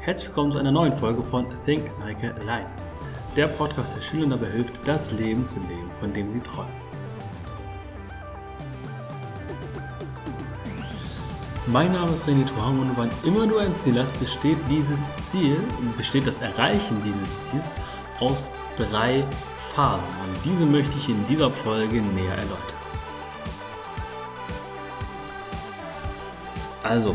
Herzlich willkommen zu einer neuen Folge von Think Like a Line. Der Podcast, der Schülern dabei hilft, das Leben zu leben, von dem sie träumen. Mein Name ist René Tuam und wann immer du ein Ziel hast, besteht dieses Ziel, besteht das Erreichen dieses Ziels aus drei Phasen. Und diese möchte ich in dieser Folge näher erläutern. Also,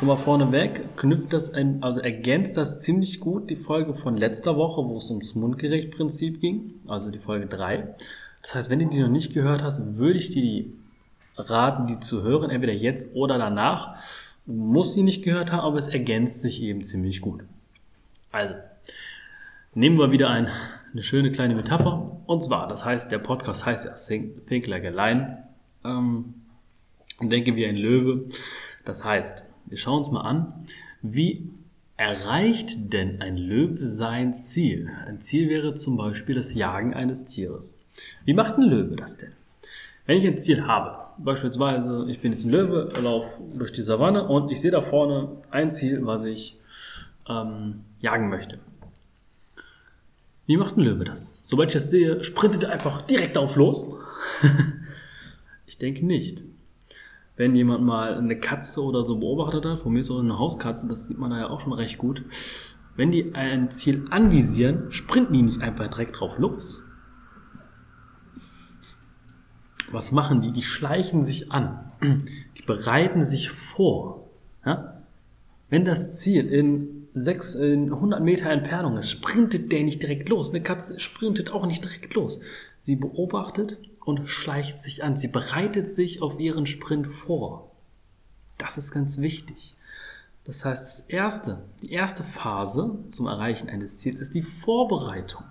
schon mal vorneweg, knüpft das ein, also ergänzt das ziemlich gut die Folge von letzter Woche, wo es ums Mundgerecht-Prinzip ging, also die Folge 3. Das heißt, wenn du die noch nicht gehört hast, würde ich dir raten, die zu hören, entweder jetzt oder danach. Du musst die nicht gehört haben, aber es ergänzt sich eben ziemlich gut. Also, nehmen wir wieder ein, eine schöne kleine Metapher. Und zwar, das heißt, der Podcast heißt ja Think, Think Like a Lion. Ähm, denke wie ein Löwe. Das heißt, wir schauen uns mal an, wie erreicht denn ein Löwe sein Ziel? Ein Ziel wäre zum Beispiel das Jagen eines Tieres. Wie macht ein Löwe das denn? Wenn ich ein Ziel habe, beispielsweise ich bin jetzt ein Löwe, laufe durch die Savanne und ich sehe da vorne ein Ziel, was ich ähm, jagen möchte. Wie macht ein Löwe das? Sobald ich das sehe, sprintet er einfach direkt auf los? ich denke nicht wenn jemand mal eine Katze oder so beobachtet hat, von mir ist auch eine Hauskatze, das sieht man da ja auch schon recht gut. Wenn die ein Ziel anvisieren, sprinten die nicht einfach direkt drauf los. Was machen die? Die schleichen sich an. Die bereiten sich vor. Ja? Wenn das Ziel in, 6, in 100 Meter Entfernung ist, sprintet der nicht direkt los. Eine Katze sprintet auch nicht direkt los. Sie beobachtet und schleicht sich an. Sie bereitet sich auf ihren Sprint vor. Das ist ganz wichtig. Das heißt, das erste, die erste Phase zum Erreichen eines Ziels ist die Vorbereitung.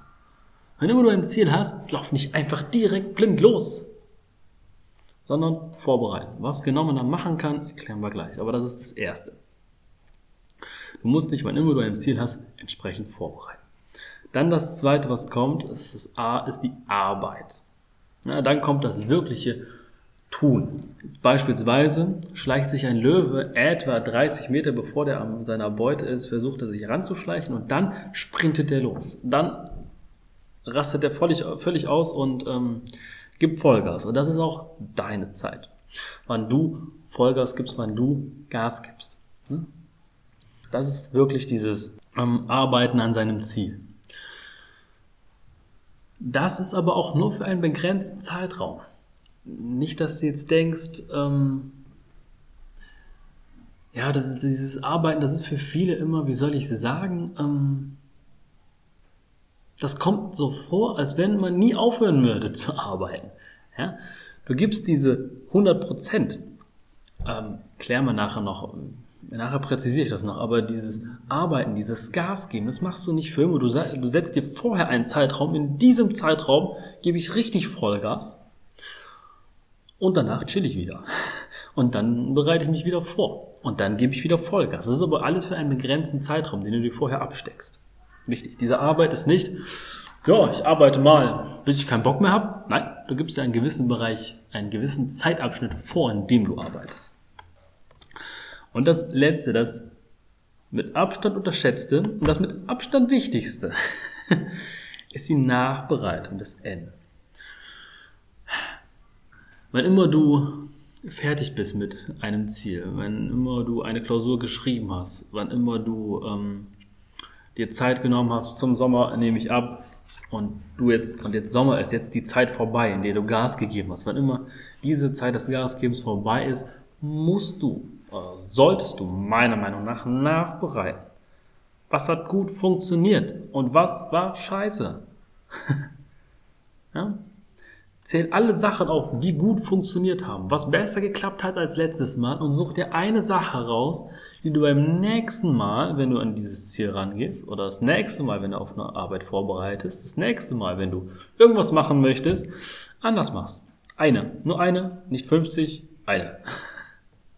Wenn immer du ein Ziel hast, lauf nicht einfach direkt blind los, sondern vorbereiten. Was genau man dann machen kann, erklären wir gleich. Aber das ist das Erste. Du musst dich, wann immer du ein Ziel hast, entsprechend vorbereiten. Dann das Zweite, was kommt, ist das A, ist die Arbeit. Na, dann kommt das wirkliche Tun. Beispielsweise schleicht sich ein Löwe etwa 30 Meter bevor der an seiner Beute ist, versucht er sich ranzuschleichen und dann sprintet er los. Dann rastet er völlig, völlig aus und ähm, gibt Vollgas. Und das ist auch deine Zeit. Wann du Vollgas gibst, wann du Gas gibst. Ne? Das ist wirklich dieses ähm, Arbeiten an seinem Ziel. Das ist aber auch nur für einen begrenzten Zeitraum. Nicht, dass du jetzt denkst, ähm, ja, das, dieses Arbeiten, das ist für viele immer, wie soll ich sagen, ähm, das kommt so vor, als wenn man nie aufhören würde zu arbeiten. Ja? Du gibst diese 100 Prozent, ähm, klären wir nachher noch, Nachher präzisiere ich das noch, aber dieses Arbeiten, dieses Gas geben, das machst du nicht für immer. Du, du setzt dir vorher einen Zeitraum. In diesem Zeitraum gebe ich richtig Vollgas. Und danach chill ich wieder. Und dann bereite ich mich wieder vor. Und dann gebe ich wieder Vollgas. Das ist aber alles für einen begrenzten Zeitraum, den du dir vorher absteckst. Wichtig. Diese Arbeit ist nicht, ja, ich arbeite mal, bis ich keinen Bock mehr habe. Nein, du gibst dir einen gewissen Bereich, einen gewissen Zeitabschnitt vor, in dem du arbeitest. Und das letzte, das mit Abstand unterschätzte und das mit Abstand wichtigste ist die Nachbereitung des N. Wann immer du fertig bist mit einem Ziel, wenn immer du eine Klausur geschrieben hast, wann immer du ähm, dir Zeit genommen hast, zum Sommer nehme ich ab und du jetzt, und jetzt Sommer ist jetzt die Zeit vorbei, in der du Gas gegeben hast, wann immer diese Zeit des Gasgebens vorbei ist, musst du solltest du meiner Meinung nach nachbereiten. Was hat gut funktioniert und was war scheiße? ja? Zähl alle Sachen auf, die gut funktioniert haben, was besser geklappt hat als letztes Mal und such dir eine Sache raus, die du beim nächsten Mal, wenn du an dieses Ziel rangehst, oder das nächste Mal, wenn du auf eine Arbeit vorbereitest, das nächste Mal, wenn du irgendwas machen möchtest, anders machst. Eine, nur eine, nicht 50, eine.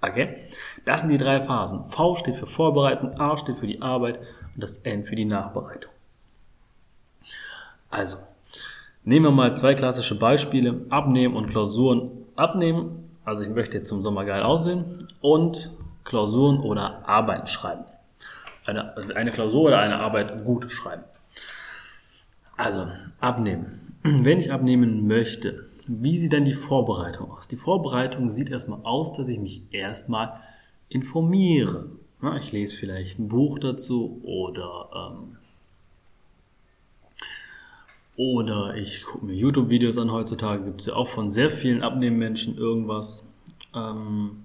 Okay? Das sind die drei Phasen. V steht für Vorbereiten, A steht für die Arbeit und das N für die Nachbereitung. Also, nehmen wir mal zwei klassische Beispiele. Abnehmen und Klausuren. Abnehmen, also ich möchte jetzt zum Sommer geil aussehen und Klausuren oder Arbeiten schreiben. eine, eine Klausur oder eine Arbeit gut schreiben. Also, abnehmen. Wenn ich abnehmen möchte, wie sieht dann die Vorbereitung aus? Die Vorbereitung sieht erstmal aus, dass ich mich erstmal informiere. ich lese vielleicht ein Buch dazu oder, ähm, oder ich gucke mir YouTube-Videos an. Heutzutage gibt es ja auch von sehr vielen Abnehmmenschen irgendwas. Ähm,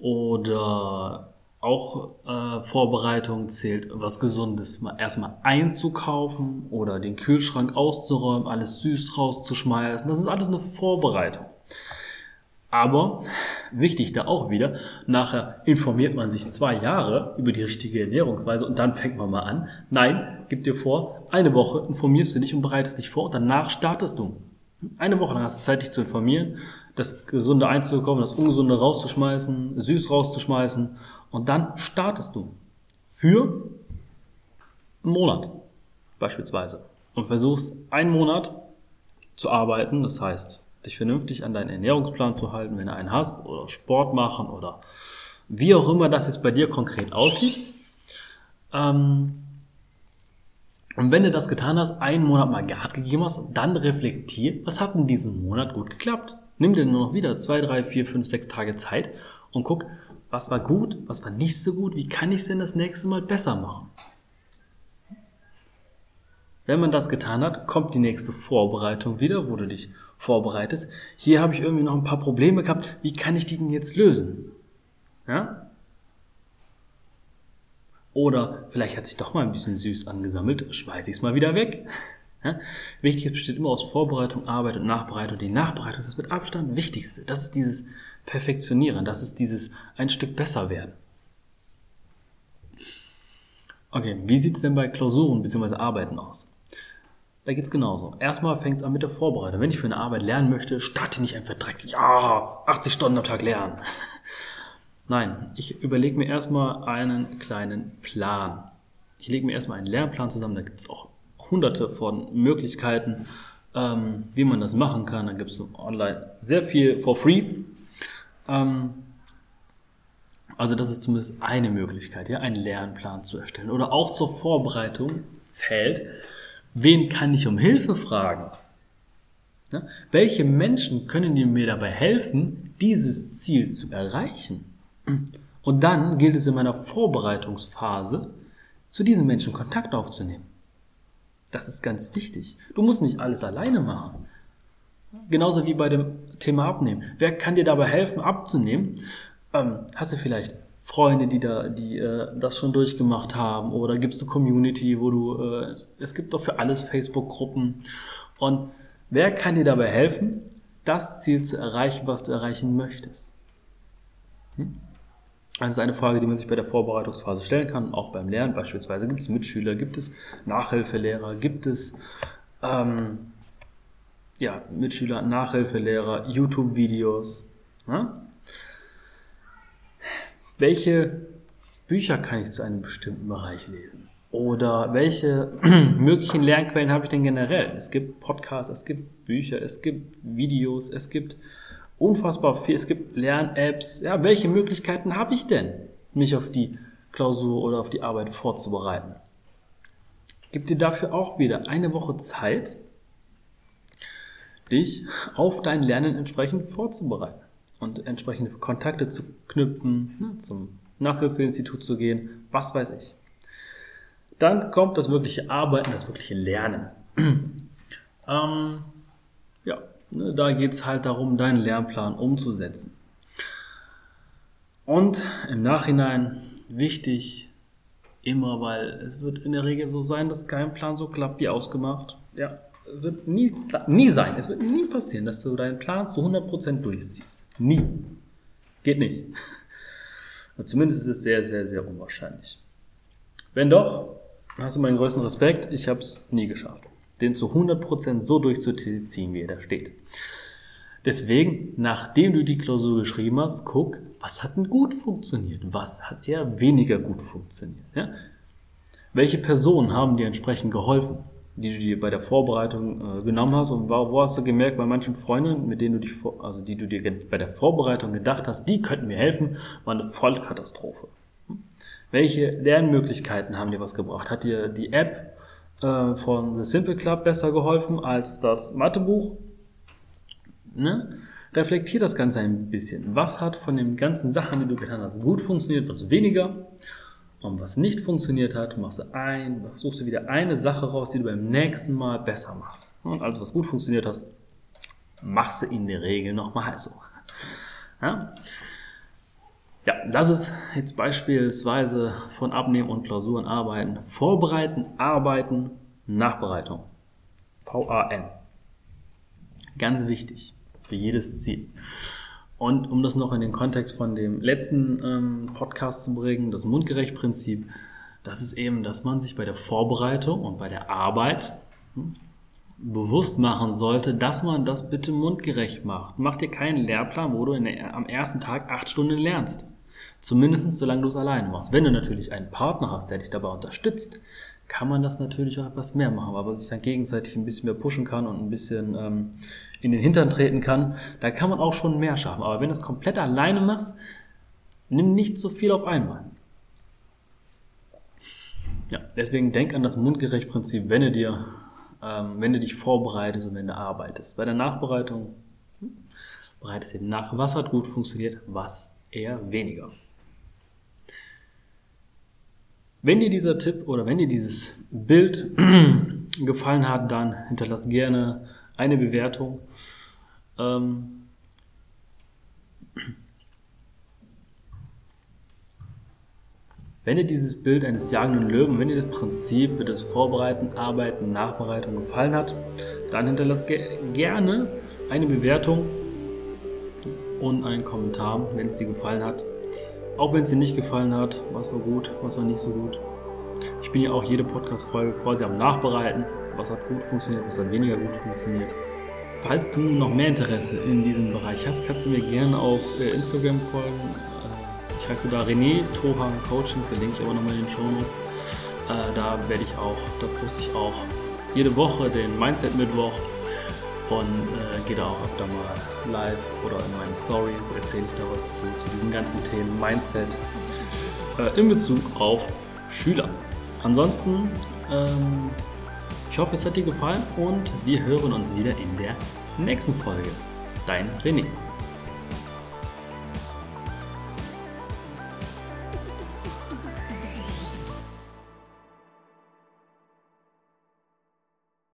oder auch äh, Vorbereitung zählt, was Gesundes mal erstmal einzukaufen oder den Kühlschrank auszuräumen, alles süß rauszuschmeißen. Das ist alles eine Vorbereitung. Aber wichtig da auch wieder, nachher informiert man sich zwei Jahre über die richtige Ernährungsweise und dann fängt man mal an. Nein, gib dir vor, eine Woche informierst du dich und bereitest dich vor und danach startest du. Eine Woche lang hast du Zeit, dich zu informieren, das Gesunde einzukaufen, das Ungesunde rauszuschmeißen, süß rauszuschmeißen und dann startest du für einen Monat beispielsweise und versuchst einen Monat zu arbeiten, das heißt, dich vernünftig an deinen Ernährungsplan zu halten, wenn du einen hast, oder Sport machen oder wie auch immer das jetzt bei dir konkret aussieht. Ähm, und wenn du das getan hast, einen Monat mal Gas gegeben hast, dann reflektier, was hat in diesem Monat gut geklappt? Nimm dir nur noch wieder zwei, drei, vier, fünf, sechs Tage Zeit und guck, was war gut, was war nicht so gut, wie kann ich es denn das nächste Mal besser machen? Wenn man das getan hat, kommt die nächste Vorbereitung wieder, wo du dich vorbereitest. Hier habe ich irgendwie noch ein paar Probleme gehabt. Wie kann ich die denn jetzt lösen? Ja? Oder vielleicht hat sich doch mal ein bisschen süß angesammelt, schmeiße ich es mal wieder weg. Ja? Wichtig ist, besteht immer aus Vorbereitung, Arbeit und Nachbereitung. Die Nachbereitung ist das mit Abstand Wichtigste. Das ist dieses Perfektionieren, das ist dieses ein Stück besser werden. Okay, wie sieht es denn bei Klausuren bzw. Arbeiten aus? Da geht's genauso. Erstmal fängt es an mit der Vorbereitung. Wenn ich für eine Arbeit lernen möchte, starte nicht einfach direkt, ja, 80 Stunden am Tag lernen. Nein, ich überlege mir erstmal einen kleinen Plan. Ich lege mir erstmal einen Lernplan zusammen, da gibt es auch hunderte von Möglichkeiten, ähm, wie man das machen kann. Da gibt es online sehr viel for free. Ähm, also das ist zumindest eine Möglichkeit, ja, einen Lernplan zu erstellen. Oder auch zur Vorbereitung zählt, wen kann ich um Hilfe fragen? Ja? Welche Menschen können mir dabei helfen, dieses Ziel zu erreichen? Und dann gilt es in meiner Vorbereitungsphase, zu diesen Menschen Kontakt aufzunehmen. Das ist ganz wichtig. Du musst nicht alles alleine machen. Genauso wie bei dem Thema Abnehmen. Wer kann dir dabei helfen, abzunehmen? Ähm, hast du vielleicht Freunde, die da, die äh, das schon durchgemacht haben? Oder gibt es eine Community, wo du, äh, es gibt doch für alles Facebook-Gruppen. Und wer kann dir dabei helfen, das Ziel zu erreichen, was du erreichen möchtest? Hm? Das ist eine Frage, die man sich bei der Vorbereitungsphase stellen kann, auch beim Lernen. Beispielsweise gibt es Mitschüler, gibt es Nachhilfelehrer, gibt es ähm, ja, Mitschüler, Nachhilfelehrer, YouTube-Videos. Ja? Welche Bücher kann ich zu einem bestimmten Bereich lesen? Oder welche möglichen Lernquellen habe ich denn generell? Es gibt Podcasts, es gibt Bücher, es gibt Videos, es gibt unfassbar viel. Es gibt Lern-Apps. Ja, welche Möglichkeiten habe ich denn, mich auf die Klausur oder auf die Arbeit vorzubereiten? Gib dir dafür auch wieder eine Woche Zeit, dich auf dein Lernen entsprechend vorzubereiten und entsprechende Kontakte zu knüpfen, ne, zum Nachhilfeinstitut zu gehen, was weiß ich. Dann kommt das wirkliche Arbeiten, das wirkliche Lernen. ähm, da geht es halt darum, deinen Lernplan umzusetzen. Und im Nachhinein wichtig, immer, weil es wird in der Regel so sein, dass kein Plan so klappt wie ausgemacht. Ja, wird nie, nie sein. Es wird nie passieren, dass du deinen Plan zu 100% durchziehst. Nie. Geht nicht. Zumindest ist es sehr, sehr, sehr unwahrscheinlich. Wenn doch, hast du meinen größten Respekt. Ich habe es nie geschafft den zu 100% so durchzuziehen, wie er da steht. Deswegen, nachdem du die Klausur geschrieben hast, guck, was hat denn gut funktioniert? Was hat eher weniger gut funktioniert? Ja? Welche Personen haben dir entsprechend geholfen, die du dir bei der Vorbereitung äh, genommen hast? Und wo, hast du gemerkt, bei manchen Freunden, mit denen du dich, also die du dir bei der Vorbereitung gedacht hast, die könnten mir helfen, war eine Vollkatastrophe. Hm? Welche Lernmöglichkeiten haben dir was gebracht? Hat dir die App äh, von The Simple Club besser geholfen als das Mathebuch? Ne? Reflektier das Ganze ein bisschen. Was hat von den ganzen Sachen, die du getan hast, gut funktioniert, was weniger? Und was nicht funktioniert hat, machst du ein, suchst du wieder eine Sache raus, die du beim nächsten Mal besser machst. Und alles, was gut funktioniert hat, machst du in der Regel nochmal so. Ja? Ja, das ist jetzt beispielsweise von Abnehmen und Klausuren arbeiten. Vorbereiten, arbeiten, Nachbereitung. VAN. Ganz wichtig für jedes Ziel. Und um das noch in den Kontext von dem letzten ähm, Podcast zu bringen, das Mundgerecht-Prinzip, das ist eben, dass man sich bei der Vorbereitung und bei der Arbeit hm, bewusst machen sollte, dass man das bitte mundgerecht macht. Mach dir keinen Lehrplan, wo du der, am ersten Tag acht Stunden lernst. Zumindest solange du es alleine machst. Wenn du natürlich einen Partner hast, der dich dabei unterstützt, kann man das natürlich auch etwas mehr machen, aber sich dann gegenseitig ein bisschen mehr pushen kann und ein bisschen ähm, in den Hintern treten kann, da kann man auch schon mehr schaffen. Aber wenn du es komplett alleine machst, nimm nicht so viel auf einmal. Ja, deswegen denk an das Mundgerecht-Prinzip, wenn du dir, ähm, wenn du dich vorbereitest und wenn du arbeitest. Bei der Nachbereitung hm, bereitest du dir nach, was hat gut funktioniert, was eher weniger. Wenn dir dieser Tipp oder wenn dir dieses Bild gefallen hat, dann hinterlass gerne eine Bewertung. Ähm, wenn dir dieses Bild eines jagenden Löwen, wenn dir das Prinzip des Vorbereiten, Arbeiten, Nachbereitung gefallen hat, dann hinterlass ge gerne eine Bewertung und einen Kommentar, wenn es dir gefallen hat. Auch wenn es dir nicht gefallen hat, was war gut, was war nicht so gut. Ich bin ja auch jede Podcast-Folge quasi am Nachbereiten. Was hat gut funktioniert, was hat weniger gut funktioniert. Falls du noch mehr Interesse in diesem Bereich hast, kannst du mir gerne auf äh, Instagram folgen. Äh, ich heiße da René Tohan Coaching, verlinke ich aber nochmal in den Show Notes. Äh, da werde ich auch, da poste ich auch jede Woche den Mindset Mittwoch und äh, gehe da auch öfter mal live oder in meinen Stories, erzähle ich da was zu, zu diesen ganzen Themen Mindset äh, in Bezug auf Schüler. Ansonsten, ähm, ich hoffe, es hat dir gefallen und wir hören uns wieder in der nächsten Folge. Dein René.